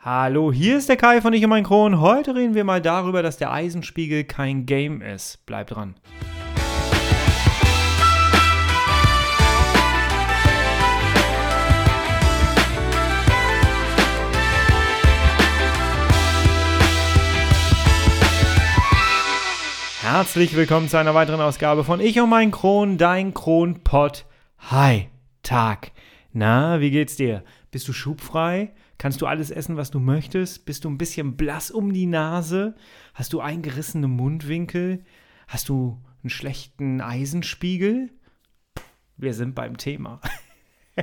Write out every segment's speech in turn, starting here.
Hallo, hier ist der Kai von Ich und mein Kron. Heute reden wir mal darüber, dass der Eisenspiegel kein Game ist. Bleibt dran. Herzlich willkommen zu einer weiteren Ausgabe von Ich und mein Kron, dein Kronpott. Hi, Tag. Na, wie geht's dir? Bist du schubfrei? Kannst du alles essen, was du möchtest? Bist du ein bisschen blass um die Nase? Hast du eingerissene Mundwinkel? Hast du einen schlechten Eisenspiegel? Wir sind beim Thema.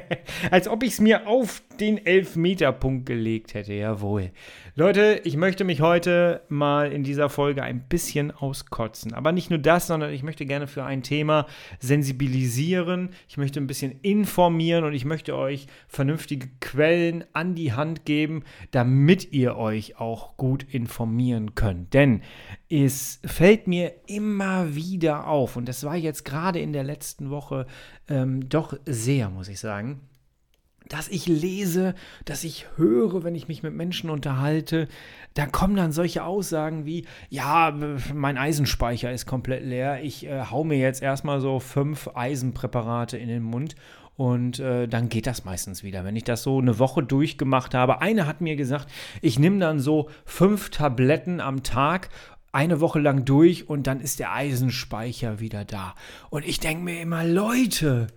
Als ob ich es mir auf den Elfmeterpunkt gelegt hätte, jawohl. Leute, ich möchte mich heute mal in dieser Folge ein bisschen auskotzen. Aber nicht nur das, sondern ich möchte gerne für ein Thema sensibilisieren. Ich möchte ein bisschen informieren und ich möchte euch vernünftige Quellen an die Hand geben, damit ihr euch auch gut informieren könnt. Denn es fällt mir immer wieder auf, und das war jetzt gerade in der letzten Woche ähm, doch sehr, muss ich sagen, dass ich lese, dass ich höre, wenn ich mich mit Menschen unterhalte, da kommen dann solche Aussagen wie, ja, mein Eisenspeicher ist komplett leer, ich äh, hau mir jetzt erstmal so fünf Eisenpräparate in den Mund und äh, dann geht das meistens wieder. Wenn ich das so eine Woche durchgemacht habe, eine hat mir gesagt, ich nehme dann so fünf Tabletten am Tag eine Woche lang durch und dann ist der Eisenspeicher wieder da. Und ich denke mir immer, Leute,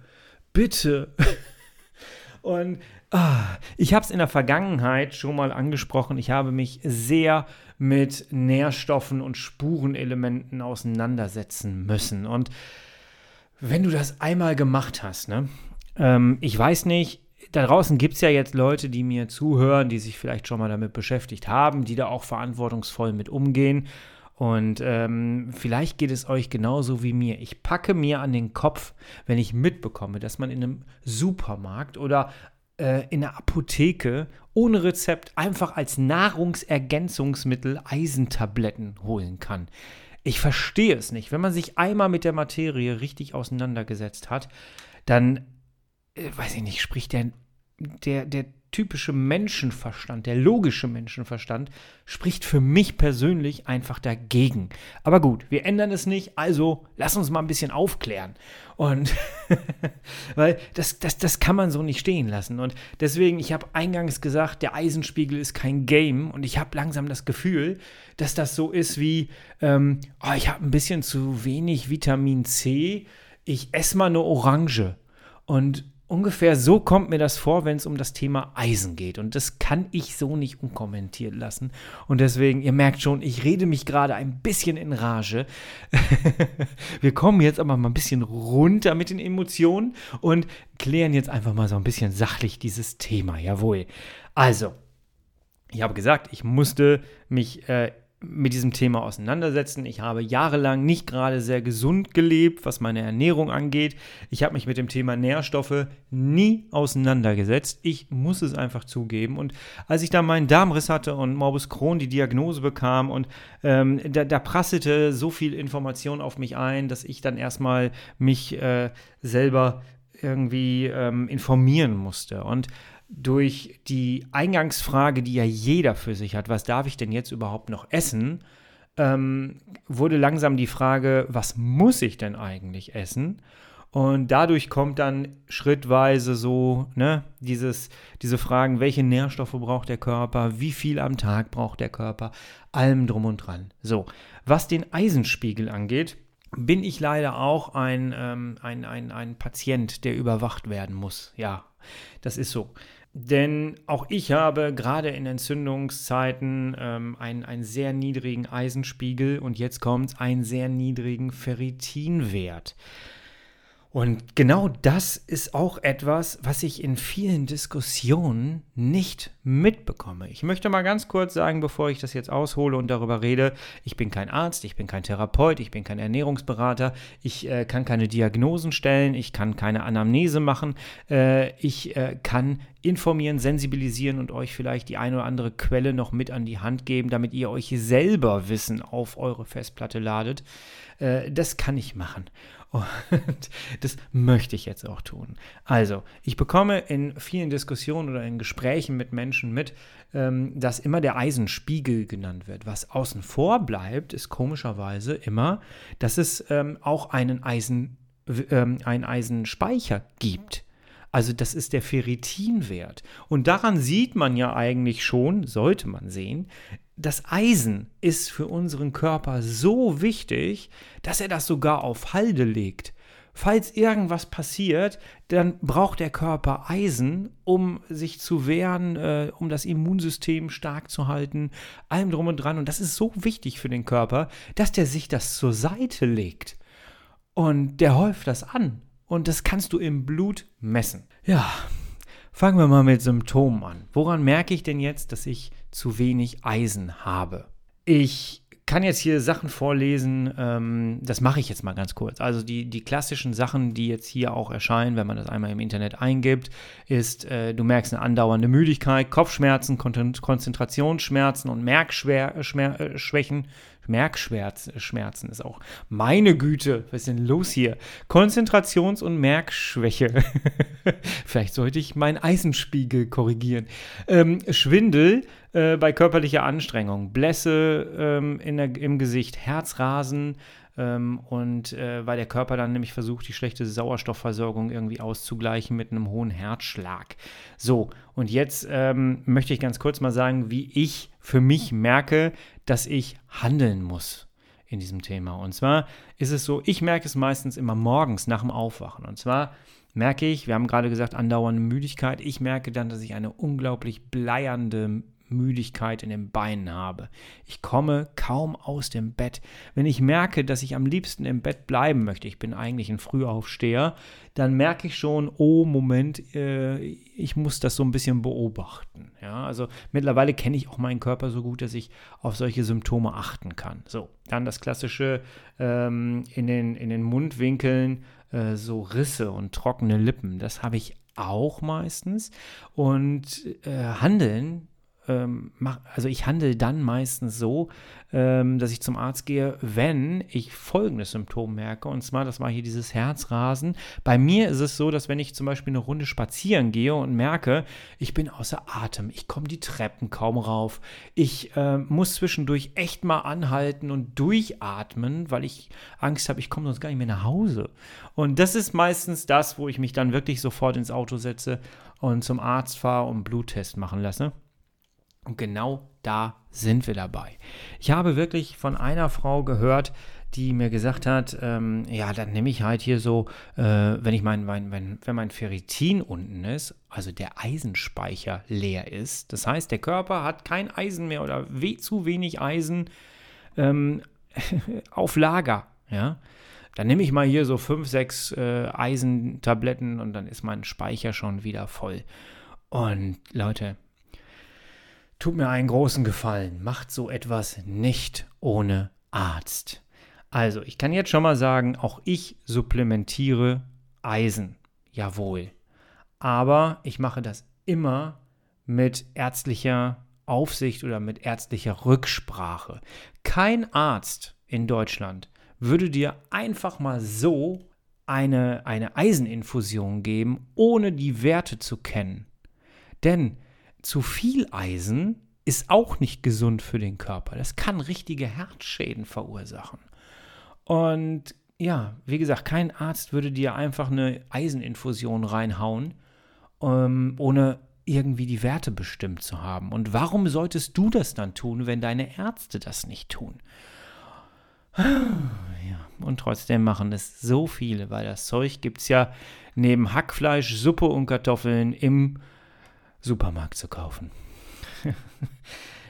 bitte. Und ah, ich habe es in der Vergangenheit schon mal angesprochen. Ich habe mich sehr mit Nährstoffen und Spurenelementen auseinandersetzen müssen. Und wenn du das einmal gemacht hast, ne, ähm, ich weiß nicht, da draußen gibt es ja jetzt Leute, die mir zuhören, die sich vielleicht schon mal damit beschäftigt haben, die da auch verantwortungsvoll mit umgehen. Und ähm, vielleicht geht es euch genauso wie mir. Ich packe mir an den Kopf, wenn ich mitbekomme, dass man in einem Supermarkt oder äh, in der Apotheke ohne Rezept einfach als Nahrungsergänzungsmittel Eisentabletten holen kann. Ich verstehe es nicht. Wenn man sich einmal mit der Materie richtig auseinandergesetzt hat, dann, äh, weiß ich nicht, spricht der, der, der typische Menschenverstand, der logische Menschenverstand, spricht für mich persönlich einfach dagegen. Aber gut, wir ändern es nicht, also lass uns mal ein bisschen aufklären. Und weil das, das, das kann man so nicht stehen lassen. Und deswegen, ich habe eingangs gesagt, der Eisenspiegel ist kein Game und ich habe langsam das Gefühl, dass das so ist wie, ähm, oh, ich habe ein bisschen zu wenig Vitamin C, ich esse mal eine Orange. Und ungefähr so kommt mir das vor, wenn es um das Thema Eisen geht. Und das kann ich so nicht unkommentiert lassen. Und deswegen, ihr merkt schon, ich rede mich gerade ein bisschen in Rage. Wir kommen jetzt aber mal ein bisschen runter mit den Emotionen und klären jetzt einfach mal so ein bisschen sachlich dieses Thema. Jawohl. Also, ich habe gesagt, ich musste mich äh, mit diesem Thema auseinandersetzen. Ich habe jahrelang nicht gerade sehr gesund gelebt, was meine Ernährung angeht. Ich habe mich mit dem Thema Nährstoffe nie auseinandergesetzt. Ich muss es einfach zugeben. Und als ich da meinen Darmriss hatte und Morbus Crohn die Diagnose bekam und ähm, da, da, prasselte so viel Information auf mich ein, dass ich dann erstmal mich äh, selber irgendwie ähm, informieren musste. Und durch die Eingangsfrage, die ja jeder für sich hat, was darf ich denn jetzt überhaupt noch essen, ähm, wurde langsam die Frage, was muss ich denn eigentlich essen? Und dadurch kommt dann schrittweise so, ne, dieses, diese Fragen, welche Nährstoffe braucht der Körper, wie viel am Tag braucht der Körper, allem drum und dran. So, was den Eisenspiegel angeht, bin ich leider auch ein, ähm, ein, ein, ein Patient, der überwacht werden muss. Ja, das ist so. Denn auch ich habe gerade in Entzündungszeiten ähm, einen, einen sehr niedrigen Eisenspiegel und jetzt kommt einen sehr niedrigen Ferritinwert. Und genau das ist auch etwas, was ich in vielen Diskussionen nicht mitbekomme. Ich möchte mal ganz kurz sagen, bevor ich das jetzt aushole und darüber rede, ich bin kein Arzt, ich bin kein Therapeut, ich bin kein Ernährungsberater, ich äh, kann keine Diagnosen stellen, ich kann keine Anamnese machen, äh, ich äh, kann informieren, sensibilisieren und euch vielleicht die eine oder andere Quelle noch mit an die Hand geben, damit ihr euch selber Wissen auf eure Festplatte ladet. Äh, das kann ich machen. Und das möchte ich jetzt auch tun. Also, ich bekomme in vielen Diskussionen oder in Gesprächen mit Menschen mit, ähm, dass immer der Eisenspiegel genannt wird. Was außen vor bleibt, ist komischerweise immer, dass es ähm, auch einen, Eisen, ähm, einen Eisenspeicher gibt. Also das ist der Ferritinwert. Und daran sieht man ja eigentlich schon, sollte man sehen, das Eisen ist für unseren Körper so wichtig, dass er das sogar auf Halde legt. Falls irgendwas passiert, dann braucht der Körper Eisen, um sich zu wehren, äh, um das Immunsystem stark zu halten, allem drum und dran. Und das ist so wichtig für den Körper, dass der sich das zur Seite legt. Und der häuft das an. Und das kannst du im Blut messen. Ja, fangen wir mal mit Symptomen an. Woran merke ich denn jetzt, dass ich zu wenig Eisen habe. Ich kann jetzt hier Sachen vorlesen, ähm, das mache ich jetzt mal ganz kurz. Also die, die klassischen Sachen, die jetzt hier auch erscheinen, wenn man das einmal im Internet eingibt, ist, äh, du merkst eine andauernde Müdigkeit, Kopfschmerzen, Kon Konzentrationsschmerzen und Merkschwächen, Merkschmerzen ist auch. Meine Güte, was ist denn los hier? Konzentrations- und Merkschwäche. Vielleicht sollte ich meinen Eisenspiegel korrigieren. Ähm, Schwindel äh, bei körperlicher Anstrengung, Blässe ähm, der, im Gesicht, Herzrasen, ähm, und äh, weil der Körper dann nämlich versucht, die schlechte Sauerstoffversorgung irgendwie auszugleichen mit einem hohen Herzschlag. So, und jetzt ähm, möchte ich ganz kurz mal sagen, wie ich für mich merke, dass ich handeln muss in diesem Thema. Und zwar ist es so, ich merke es meistens immer morgens nach dem Aufwachen. Und zwar merke ich, wir haben gerade gesagt, andauernde Müdigkeit. Ich merke dann, dass ich eine unglaublich bleiernde Müdigkeit in den Beinen habe. Ich komme kaum aus dem Bett. Wenn ich merke, dass ich am liebsten im Bett bleiben möchte, ich bin eigentlich ein Frühaufsteher, dann merke ich schon, oh Moment, äh, ich muss das so ein bisschen beobachten. Ja, also mittlerweile kenne ich auch meinen Körper so gut, dass ich auf solche Symptome achten kann. So, dann das klassische ähm, in, den, in den Mundwinkeln äh, so Risse und trockene Lippen. Das habe ich auch meistens. Und äh, Handeln ähm, mach, also ich handle dann meistens so, ähm, dass ich zum Arzt gehe, wenn ich folgendes Symptom merke. Und zwar, das war hier dieses Herzrasen. Bei mir ist es so, dass wenn ich zum Beispiel eine Runde spazieren gehe und merke, ich bin außer Atem, ich komme die Treppen kaum rauf, ich äh, muss zwischendurch echt mal anhalten und durchatmen, weil ich Angst habe, ich komme sonst gar nicht mehr nach Hause. Und das ist meistens das, wo ich mich dann wirklich sofort ins Auto setze und zum Arzt fahre und Bluttest machen lasse. Und genau da sind wir dabei. Ich habe wirklich von einer Frau gehört, die mir gesagt hat, ähm, ja, dann nehme ich halt hier so, äh, wenn ich mein, mein, mein, wenn mein Ferritin unten ist, also der Eisenspeicher leer ist, das heißt, der Körper hat kein Eisen mehr oder we zu wenig Eisen ähm, auf Lager, ja, dann nehme ich mal hier so fünf, sechs äh, Eisentabletten und dann ist mein Speicher schon wieder voll. Und Leute, Tut mir einen großen Gefallen, macht so etwas nicht ohne Arzt. Also, ich kann jetzt schon mal sagen, auch ich supplementiere Eisen. Jawohl. Aber ich mache das immer mit ärztlicher Aufsicht oder mit ärztlicher Rücksprache. Kein Arzt in Deutschland würde dir einfach mal so eine, eine Eiseninfusion geben, ohne die Werte zu kennen. Denn zu viel Eisen ist auch nicht gesund für den Körper. Das kann richtige Herzschäden verursachen. Und ja, wie gesagt, kein Arzt würde dir einfach eine Eiseninfusion reinhauen, ähm, ohne irgendwie die Werte bestimmt zu haben. Und warum solltest du das dann tun, wenn deine Ärzte das nicht tun? Ja, und trotzdem machen es so viele, weil das Zeug gibt es ja neben Hackfleisch, Suppe und Kartoffeln im Supermarkt zu kaufen.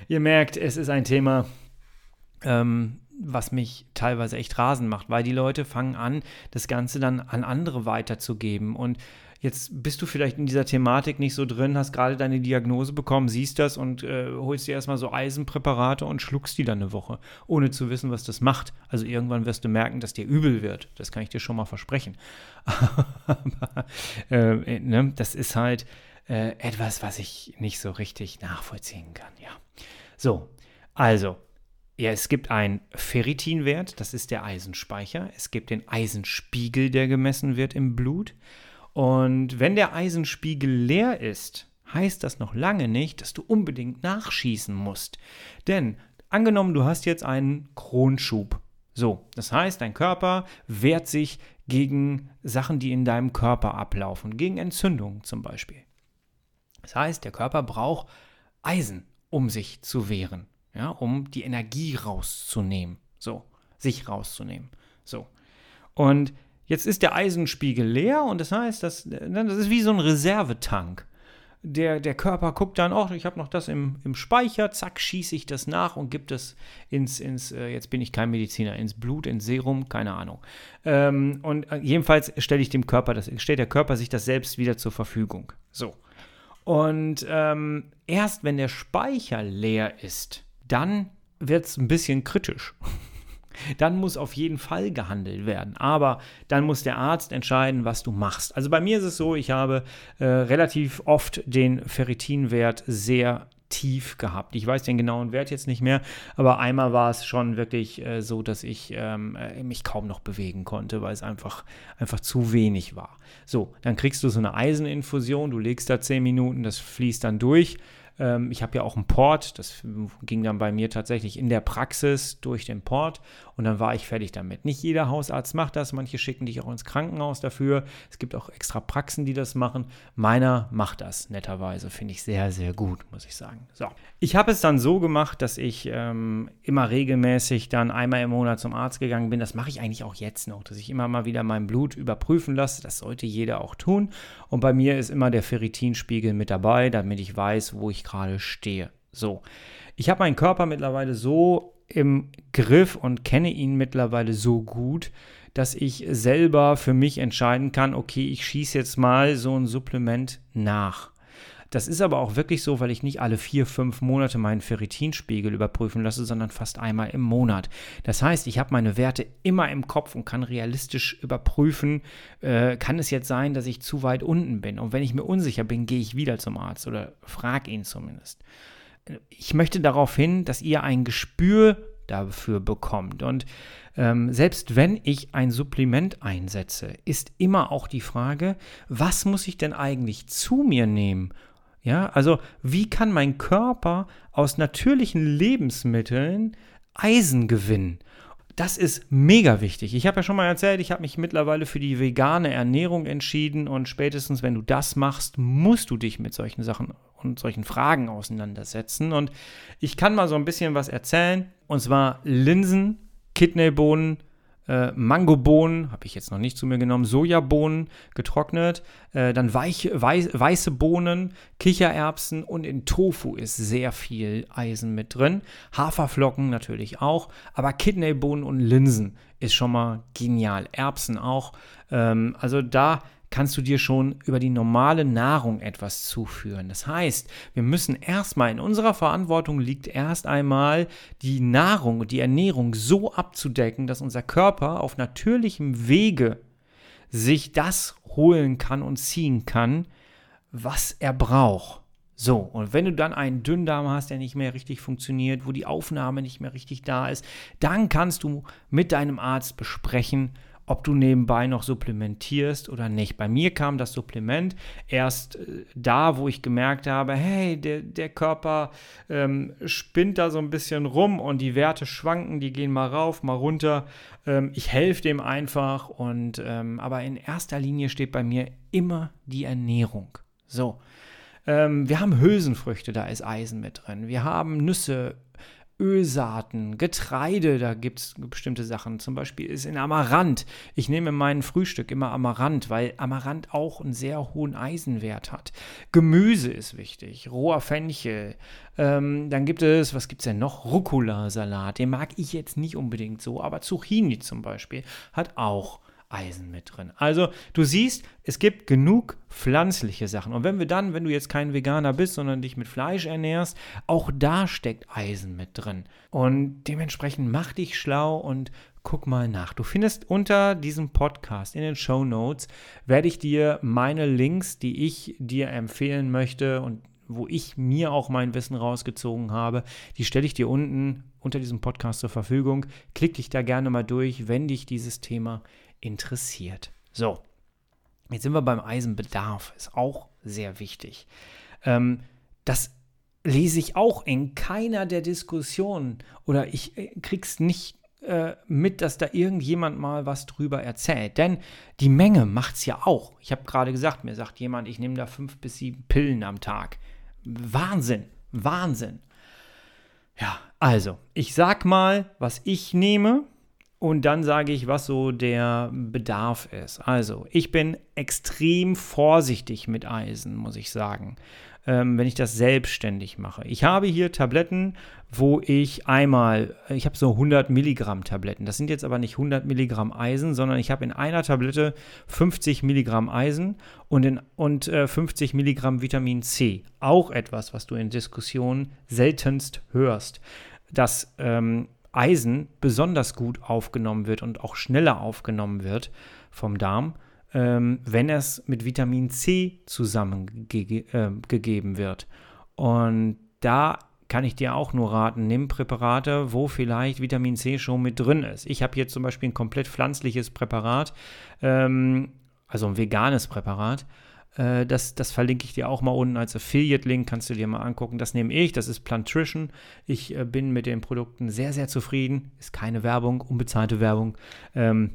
Ihr merkt, es ist ein Thema, ähm, was mich teilweise echt rasend macht, weil die Leute fangen an, das Ganze dann an andere weiterzugeben. Und jetzt bist du vielleicht in dieser Thematik nicht so drin, hast gerade deine Diagnose bekommen, siehst das und äh, holst dir erstmal so Eisenpräparate und schluckst die dann eine Woche, ohne zu wissen, was das macht. Also irgendwann wirst du merken, dass dir übel wird. Das kann ich dir schon mal versprechen. Aber äh, ne, das ist halt äh, etwas, was ich nicht so richtig nachvollziehen kann, ja. So, also, ja, es gibt einen Ferritinwert, das ist der Eisenspeicher. Es gibt den Eisenspiegel, der gemessen wird im Blut. Und wenn der Eisenspiegel leer ist, heißt das noch lange nicht, dass du unbedingt nachschießen musst. Denn angenommen, du hast jetzt einen Kronschub. So, das heißt, dein Körper wehrt sich gegen Sachen, die in deinem Körper ablaufen, gegen Entzündungen zum Beispiel. Das heißt, der Körper braucht Eisen, um sich zu wehren, ja, um die Energie rauszunehmen, so, sich rauszunehmen. So. Und jetzt ist der Eisenspiegel leer und das heißt, das, das ist wie so ein Reservetank der, der Körper guckt dann, oh, ich habe noch das im, im Speicher, zack, schieße ich das nach und gibt es ins, ins äh, jetzt bin ich kein Mediziner, ins Blut, ins Serum, keine Ahnung. Ähm, und äh, jedenfalls stelle ich dem Körper das, stellt der Körper sich das selbst wieder zur Verfügung. So. Und ähm, erst wenn der Speicher leer ist, dann wird es ein bisschen kritisch dann muss auf jeden Fall gehandelt werden. Aber dann muss der Arzt entscheiden, was du machst. Also bei mir ist es so, ich habe äh, relativ oft den Ferritinwert sehr tief gehabt. Ich weiß den genauen Wert jetzt nicht mehr, aber einmal war es schon wirklich äh, so, dass ich ähm, äh, mich kaum noch bewegen konnte, weil es einfach, einfach zu wenig war. So, dann kriegst du so eine Eiseninfusion, du legst da 10 Minuten, das fließt dann durch ähm, ich habe ja auch einen Port, das ging dann bei mir tatsächlich in der Praxis durch den Port und dann war ich fertig damit. Nicht jeder Hausarzt macht das, manche schicken dich auch ins Krankenhaus dafür. Es gibt auch extra Praxen, die das machen. Meiner macht das netterweise, finde ich sehr, sehr gut, muss ich sagen. So. Ich habe es dann so gemacht, dass ich ähm, immer regelmäßig dann einmal im Monat zum Arzt gegangen bin. Das mache ich eigentlich auch jetzt noch, dass ich immer mal wieder mein Blut überprüfen lasse. Das sollte jeder auch tun. Und bei mir ist immer der Ferritinspiegel mit dabei, damit ich weiß, wo ich gerade stehe. So. Ich habe meinen Körper mittlerweile so im Griff und kenne ihn mittlerweile so gut, dass ich selber für mich entscheiden kann, okay, ich schieße jetzt mal so ein Supplement nach. Das ist aber auch wirklich so, weil ich nicht alle vier, fünf Monate meinen Ferritinspiegel überprüfen lasse, sondern fast einmal im Monat. Das heißt, ich habe meine Werte immer im Kopf und kann realistisch überprüfen, äh, kann es jetzt sein, dass ich zu weit unten bin. Und wenn ich mir unsicher bin, gehe ich wieder zum Arzt oder frage ihn zumindest. Ich möchte darauf hin, dass ihr ein Gespür dafür bekommt. Und ähm, selbst wenn ich ein Supplement einsetze, ist immer auch die Frage, was muss ich denn eigentlich zu mir nehmen, ja, also wie kann mein Körper aus natürlichen Lebensmitteln Eisen gewinnen? Das ist mega wichtig. Ich habe ja schon mal erzählt, ich habe mich mittlerweile für die vegane Ernährung entschieden und spätestens wenn du das machst, musst du dich mit solchen Sachen und solchen Fragen auseinandersetzen. Und ich kann mal so ein bisschen was erzählen. Und zwar Linsen, Kidneybohnen, äh, Mangobohnen, habe ich jetzt noch nicht zu mir genommen, Sojabohnen getrocknet, äh, dann weich, weiß, weiße Bohnen, Kichererbsen und in Tofu ist sehr viel Eisen mit drin. Haferflocken natürlich auch, aber Kidneybohnen und Linsen ist schon mal genial. Erbsen auch. Ähm, also da kannst du dir schon über die normale Nahrung etwas zuführen. Das heißt, wir müssen erstmal in unserer Verantwortung liegt erst einmal die Nahrung und die Ernährung so abzudecken, dass unser Körper auf natürlichem Wege sich das holen kann und ziehen kann, was er braucht. So, und wenn du dann einen Dünndarm hast, der nicht mehr richtig funktioniert, wo die Aufnahme nicht mehr richtig da ist, dann kannst du mit deinem Arzt besprechen, ob du nebenbei noch supplementierst oder nicht. Bei mir kam das Supplement erst äh, da, wo ich gemerkt habe, hey, der, der Körper ähm, spinnt da so ein bisschen rum und die Werte schwanken, die gehen mal rauf, mal runter. Ähm, ich helfe dem einfach und ähm, aber in erster Linie steht bei mir immer die Ernährung. So. Ähm, wir haben Hülsenfrüchte, da ist Eisen mit drin. Wir haben Nüsse, Ölsaaten, Getreide, da gibt es bestimmte Sachen. Zum Beispiel ist in Amaranth. Ich nehme in meinem Frühstück immer Amaranth, weil Amaranth auch einen sehr hohen Eisenwert hat. Gemüse ist wichtig, roher Fenchel. Ähm, dann gibt es, was gibt es denn noch? Rucola-Salat. Den mag ich jetzt nicht unbedingt so, aber Zucchini zum Beispiel hat auch Eisen mit drin. Also du siehst, es gibt genug pflanzliche Sachen. Und wenn wir dann, wenn du jetzt kein Veganer bist, sondern dich mit Fleisch ernährst, auch da steckt Eisen mit drin. Und dementsprechend mach dich schlau und guck mal nach. Du findest unter diesem Podcast in den Show Notes, werde ich dir meine Links, die ich dir empfehlen möchte und wo ich mir auch mein Wissen rausgezogen habe, die stelle ich dir unten unter diesem Podcast zur Verfügung. Klick dich da gerne mal durch, wenn dich dieses Thema interessiert. So, jetzt sind wir beim Eisenbedarf, ist auch sehr wichtig. Ähm, das lese ich auch in keiner der Diskussionen oder ich äh, krieg's nicht äh, mit, dass da irgendjemand mal was drüber erzählt. Denn die Menge macht es ja auch. Ich habe gerade gesagt, mir sagt jemand, ich nehme da fünf bis sieben Pillen am Tag. Wahnsinn, Wahnsinn. Ja, also, ich sag mal, was ich nehme und dann sage ich, was so der Bedarf ist. Also, ich bin extrem vorsichtig mit Eisen, muss ich sagen ähm, wenn ich das selbstständig mache. Ich habe hier Tabletten, wo ich einmal, ich habe so 100 Milligramm Tabletten. Das sind jetzt aber nicht 100 Milligramm Eisen, sondern ich habe in einer Tablette 50 Milligramm Eisen und, in, und äh, 50 Milligramm Vitamin C. Auch etwas, was du in Diskussionen seltenst hörst. Dass ähm, Eisen besonders gut aufgenommen wird und auch schneller aufgenommen wird vom Darm ähm, wenn es mit Vitamin C zusammengegeben äh, wird. Und da kann ich dir auch nur raten, nimm Präparate, wo vielleicht Vitamin C schon mit drin ist. Ich habe hier zum Beispiel ein komplett pflanzliches Präparat, ähm, also ein veganes Präparat. Äh, das, das verlinke ich dir auch mal unten als Affiliate-Link, kannst du dir mal angucken. Das nehme ich, das ist Plantrition. Ich äh, bin mit den Produkten sehr, sehr zufrieden. Ist keine Werbung, unbezahlte Werbung. Ähm,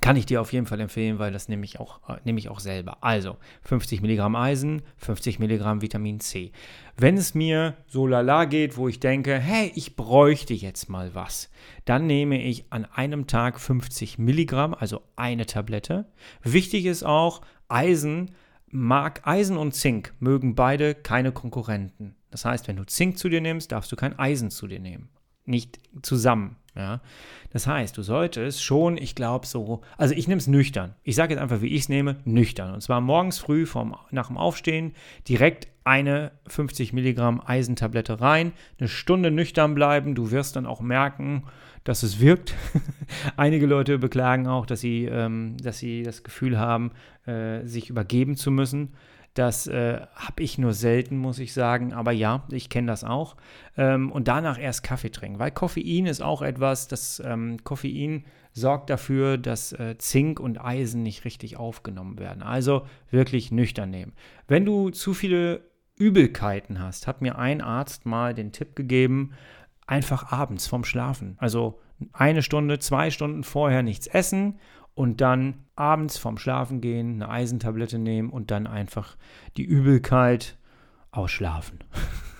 kann ich dir auf jeden Fall empfehlen, weil das nehme ich auch, äh, nehme ich auch selber. Also 50 Milligramm Eisen, 50 Milligramm Vitamin C. Wenn es mir so lala geht, wo ich denke, hey, ich bräuchte jetzt mal was, dann nehme ich an einem Tag 50 Milligramm, also eine Tablette. Wichtig ist auch, Eisen mag Eisen und Zink mögen beide keine Konkurrenten. Das heißt, wenn du Zink zu dir nimmst, darfst du kein Eisen zu dir nehmen. Nicht zusammen. Ja? Das heißt, du solltest schon, ich glaube so, also ich nehme es nüchtern. Ich sage jetzt einfach, wie ich es nehme, nüchtern. Und zwar morgens früh vom, nach dem Aufstehen direkt eine 50 Milligramm Eisentablette rein, eine Stunde nüchtern bleiben. Du wirst dann auch merken, dass es wirkt. Einige Leute beklagen auch, dass sie, ähm, dass sie das Gefühl haben, äh, sich übergeben zu müssen. Das äh, habe ich nur selten, muss ich sagen. Aber ja, ich kenne das auch. Ähm, und danach erst Kaffee trinken, weil Koffein ist auch etwas, das ähm, Koffein sorgt dafür, dass äh, Zink und Eisen nicht richtig aufgenommen werden. Also wirklich nüchtern nehmen. Wenn du zu viele Übelkeiten hast, hat mir ein Arzt mal den Tipp gegeben, einfach abends vorm Schlafen. Also eine Stunde, zwei Stunden vorher nichts essen und dann abends vorm Schlafen gehen eine Eisentablette nehmen und dann einfach die Übelkeit ausschlafen.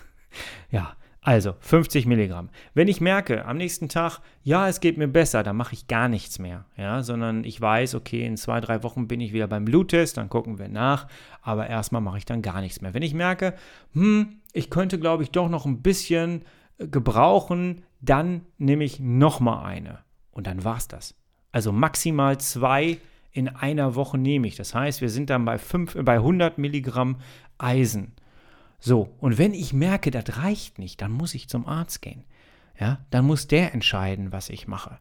ja, also 50 Milligramm. Wenn ich merke am nächsten Tag, ja, es geht mir besser, dann mache ich gar nichts mehr, ja, sondern ich weiß, okay, in zwei, drei Wochen bin ich wieder beim Bluttest, dann gucken wir nach, aber erstmal mache ich dann gar nichts mehr. Wenn ich merke, hm, ich könnte, glaube ich, doch noch ein bisschen äh, gebrauchen, dann nehme ich nochmal eine und dann war's das. Also maximal zwei in einer Woche nehme ich. Das heißt, wir sind dann bei, fünf, bei 100 Milligramm Eisen. So, und wenn ich merke, das reicht nicht, dann muss ich zum Arzt gehen. Ja, dann muss der entscheiden, was ich mache.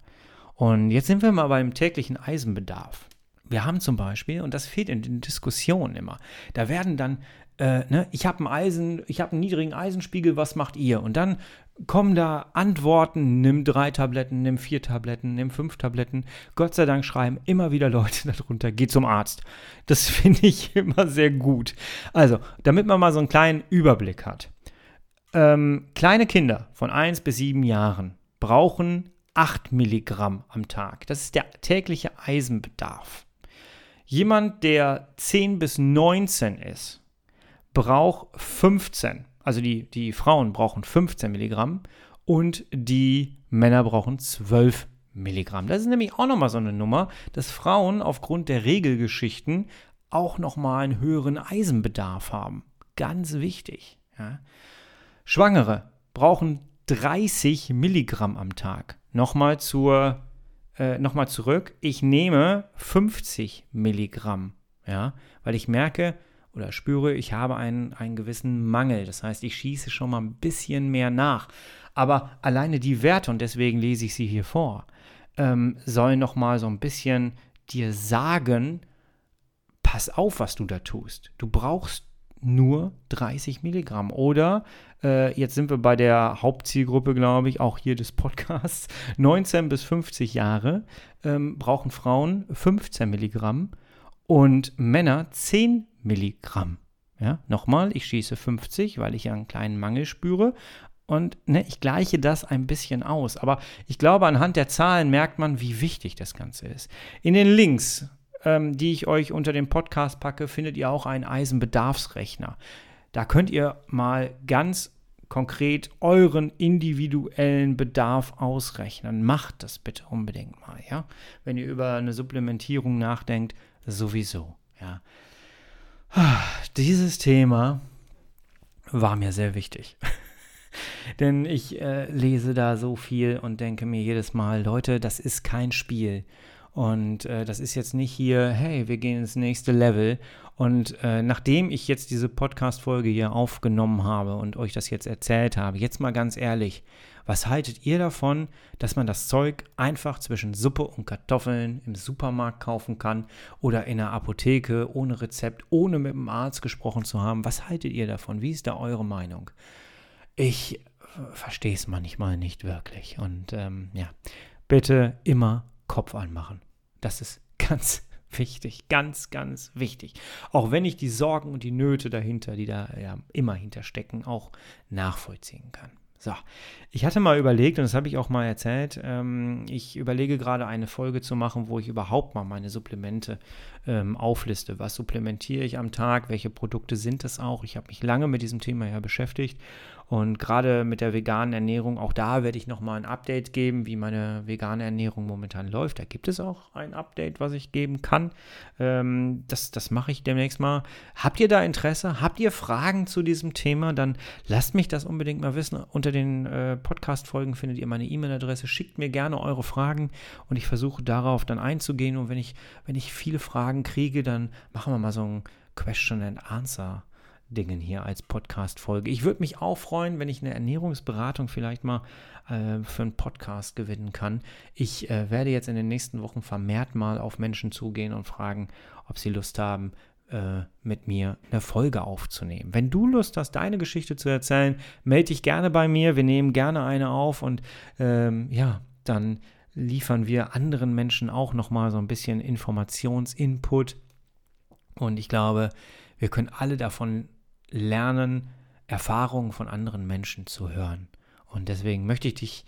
Und jetzt sind wir mal beim täglichen Eisenbedarf. Wir haben zum Beispiel, und das fehlt in den Diskussionen immer, da werden dann äh, ne, ich habe einen Eisen, ich habe einen niedrigen Eisenspiegel, was macht ihr? Und dann kommen da Antworten, nimm drei Tabletten, nimm vier Tabletten, nimm fünf Tabletten. Gott sei Dank schreiben immer wieder Leute darunter, geh zum Arzt. Das finde ich immer sehr gut. Also, damit man mal so einen kleinen Überblick hat. Ähm, kleine Kinder von 1 bis 7 Jahren brauchen 8 Milligramm am Tag. Das ist der tägliche Eisenbedarf. Jemand, der 10 bis 19 ist, braucht 15. Also die, die Frauen brauchen 15 Milligramm und die Männer brauchen 12 Milligramm. Das ist nämlich auch nochmal so eine Nummer, dass Frauen aufgrund der Regelgeschichten auch nochmal einen höheren Eisenbedarf haben. Ganz wichtig. Ja. Schwangere brauchen 30 Milligramm am Tag. Nochmal zur, äh, nochmal zurück. Ich nehme 50 Milligramm, ja, weil ich merke, oder spüre, ich habe einen, einen gewissen Mangel. Das heißt, ich schieße schon mal ein bisschen mehr nach. Aber alleine die Werte, und deswegen lese ich sie hier vor, ähm, sollen noch mal so ein bisschen dir sagen, pass auf, was du da tust. Du brauchst nur 30 Milligramm. Oder äh, jetzt sind wir bei der Hauptzielgruppe, glaube ich, auch hier des Podcasts. 19 bis 50 Jahre ähm, brauchen Frauen 15 Milligramm und Männer 10 Milligramm. Ja, nochmal, ich schieße 50, weil ich ja einen kleinen Mangel spüre. Und ne, ich gleiche das ein bisschen aus. Aber ich glaube, anhand der Zahlen merkt man, wie wichtig das Ganze ist. In den Links, ähm, die ich euch unter dem Podcast packe, findet ihr auch einen Eisenbedarfsrechner. Da könnt ihr mal ganz konkret euren individuellen Bedarf ausrechnen. Macht das bitte unbedingt mal, ja? Wenn ihr über eine Supplementierung nachdenkt, sowieso, ja. Dieses Thema war mir sehr wichtig. Denn ich äh, lese da so viel und denke mir jedes Mal, Leute, das ist kein Spiel. Und äh, das ist jetzt nicht hier, hey, wir gehen ins nächste Level. Und äh, nachdem ich jetzt diese Podcast-Folge hier aufgenommen habe und euch das jetzt erzählt habe, jetzt mal ganz ehrlich, was haltet ihr davon, dass man das Zeug einfach zwischen Suppe und Kartoffeln im Supermarkt kaufen kann oder in der Apotheke ohne Rezept, ohne mit dem Arzt gesprochen zu haben? Was haltet ihr davon? Wie ist da eure Meinung? Ich verstehe es manchmal nicht wirklich. Und ähm, ja, bitte immer Kopf anmachen. Das ist ganz wichtig, ganz, ganz wichtig. Auch wenn ich die Sorgen und die Nöte dahinter, die da ja immer hinterstecken, auch nachvollziehen kann. So, ich hatte mal überlegt, und das habe ich auch mal erzählt, ähm, ich überlege gerade eine Folge zu machen, wo ich überhaupt mal meine Supplemente ähm, aufliste. Was supplementiere ich am Tag? Welche Produkte sind das auch? Ich habe mich lange mit diesem Thema ja beschäftigt und gerade mit der veganen Ernährung, auch da werde ich nochmal ein Update geben, wie meine vegane Ernährung momentan läuft. Da gibt es auch ein Update, was ich geben kann. Ähm, das das mache ich demnächst mal. Habt ihr da Interesse? Habt ihr Fragen zu diesem Thema? Dann lasst mich das unbedingt mal wissen. Unter den äh, Podcast-Folgen findet ihr meine E-Mail-Adresse. Schickt mir gerne eure Fragen und ich versuche darauf dann einzugehen. Und wenn ich, wenn ich viele Fragen kriege, dann machen wir mal so ein Question and Answer Dingen hier als Podcast-Folge. Ich würde mich auch freuen, wenn ich eine Ernährungsberatung vielleicht mal äh, für einen Podcast gewinnen kann. Ich äh, werde jetzt in den nächsten Wochen vermehrt mal auf Menschen zugehen und fragen, ob sie Lust haben, äh, mit mir eine Folge aufzunehmen. Wenn du Lust hast, deine Geschichte zu erzählen, melde dich gerne bei mir. Wir nehmen gerne eine auf und ähm, ja, dann liefern wir anderen Menschen auch nochmal so ein bisschen Informationsinput. Und ich glaube, wir können alle davon lernen, Erfahrungen von anderen Menschen zu hören. Und deswegen möchte ich dich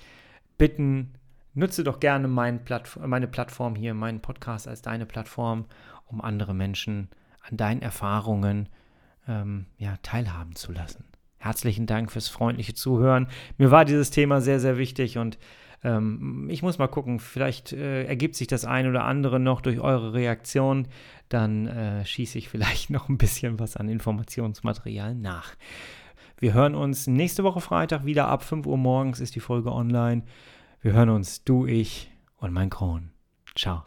bitten, nutze doch gerne Platt, meine Plattform hier, meinen Podcast als deine Plattform, um andere Menschen an deinen Erfahrungen ähm, ja, teilhaben zu lassen. Herzlichen Dank fürs freundliche Zuhören. Mir war dieses Thema sehr, sehr wichtig und ähm, ich muss mal gucken, vielleicht äh, ergibt sich das ein oder andere noch durch eure Reaktion. Dann äh, schieße ich vielleicht noch ein bisschen was an Informationsmaterial nach. Wir hören uns nächste Woche Freitag wieder ab 5 Uhr morgens ist die Folge online. Wir hören uns, du, ich und mein Kron. Ciao.